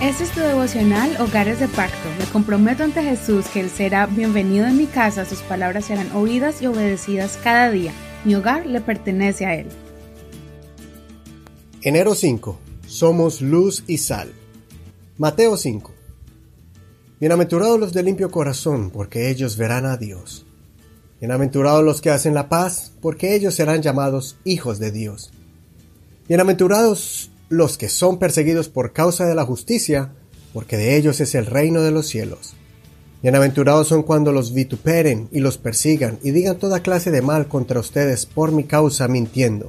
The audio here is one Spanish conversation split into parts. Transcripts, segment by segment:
Este es tu devocional Hogares de Pacto. Me comprometo ante Jesús que Él será bienvenido en mi casa, sus palabras serán oídas y obedecidas cada día. Mi hogar le pertenece a Él. Enero 5. Somos luz y sal. Mateo 5. Bienaventurados los de limpio corazón, porque ellos verán a Dios. Bienaventurados los que hacen la paz, porque ellos serán llamados hijos de Dios. Bienaventurados los que son perseguidos por causa de la justicia, porque de ellos es el reino de los cielos. Bienaventurados son cuando los vituperen y los persigan y digan toda clase de mal contra ustedes por mi causa mintiendo.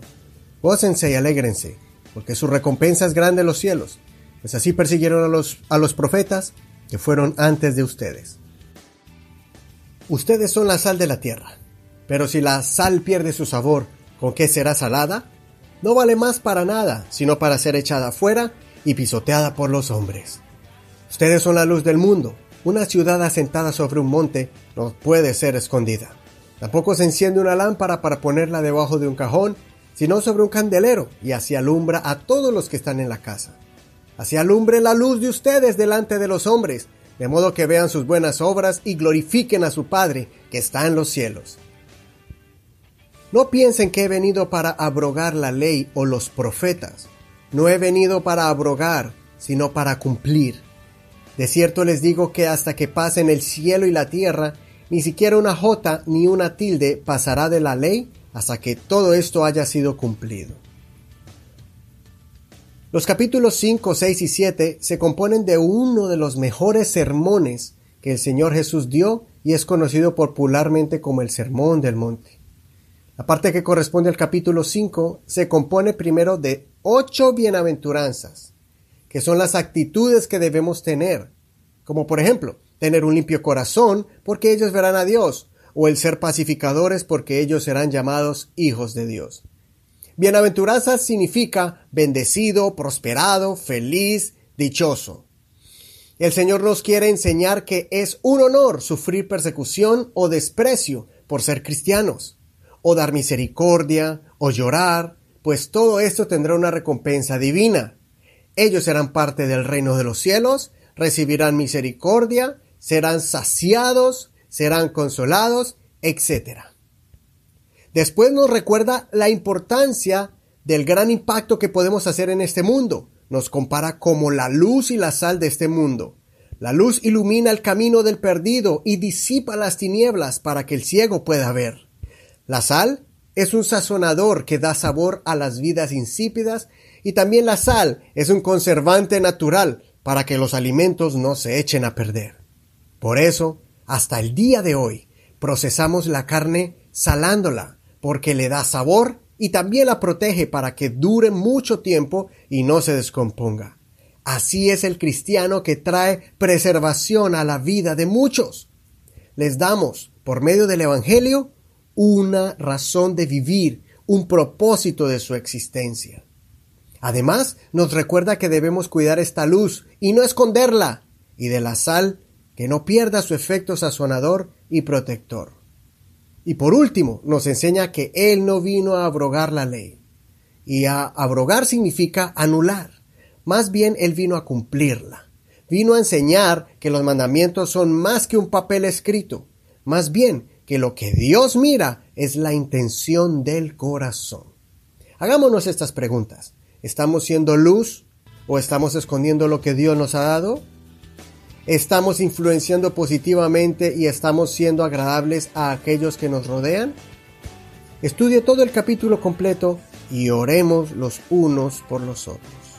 Gócense y alégrense, porque su recompensa es grande en los cielos, pues así persiguieron a los, a los profetas que fueron antes de ustedes. Ustedes son la sal de la tierra, pero si la sal pierde su sabor, ¿con qué será salada? No vale más para nada, sino para ser echada afuera y pisoteada por los hombres. Ustedes son la luz del mundo. Una ciudad asentada sobre un monte no puede ser escondida. Tampoco se enciende una lámpara para ponerla debajo de un cajón, sino sobre un candelero, y así alumbra a todos los que están en la casa. Así alumbre la luz de ustedes delante de los hombres, de modo que vean sus buenas obras y glorifiquen a su Padre que está en los cielos. No piensen que he venido para abrogar la ley o los profetas. No he venido para abrogar, sino para cumplir. De cierto les digo que hasta que pasen el cielo y la tierra, ni siquiera una jota ni una tilde pasará de la ley hasta que todo esto haya sido cumplido. Los capítulos 5, 6 y 7 se componen de uno de los mejores sermones que el Señor Jesús dio y es conocido popularmente como el Sermón del Monte. La parte que corresponde al capítulo 5 se compone primero de ocho bienaventuranzas, que son las actitudes que debemos tener, como por ejemplo, tener un limpio corazón, porque ellos verán a Dios, o el ser pacificadores, porque ellos serán llamados hijos de Dios. Bienaventuranza significa bendecido, prosperado, feliz, dichoso. El Señor nos quiere enseñar que es un honor sufrir persecución o desprecio por ser cristianos o dar misericordia, o llorar, pues todo esto tendrá una recompensa divina. Ellos serán parte del reino de los cielos, recibirán misericordia, serán saciados, serán consolados, etc. Después nos recuerda la importancia del gran impacto que podemos hacer en este mundo. Nos compara como la luz y la sal de este mundo. La luz ilumina el camino del perdido y disipa las tinieblas para que el ciego pueda ver. La sal es un sazonador que da sabor a las vidas insípidas y también la sal es un conservante natural para que los alimentos no se echen a perder. Por eso, hasta el día de hoy, procesamos la carne salándola, porque le da sabor y también la protege para que dure mucho tiempo y no se descomponga. Así es el cristiano que trae preservación a la vida de muchos. Les damos, por medio del Evangelio, una razón de vivir, un propósito de su existencia. Además, nos recuerda que debemos cuidar esta luz y no esconderla, y de la sal que no pierda su efecto sazonador y protector. Y por último, nos enseña que Él no vino a abrogar la ley. Y a abrogar significa anular. Más bien Él vino a cumplirla. Vino a enseñar que los mandamientos son más que un papel escrito. Más bien que lo que Dios mira es la intención del corazón. Hagámonos estas preguntas. ¿Estamos siendo luz o estamos escondiendo lo que Dios nos ha dado? ¿Estamos influenciando positivamente y estamos siendo agradables a aquellos que nos rodean? Estudie todo el capítulo completo y oremos los unos por los otros.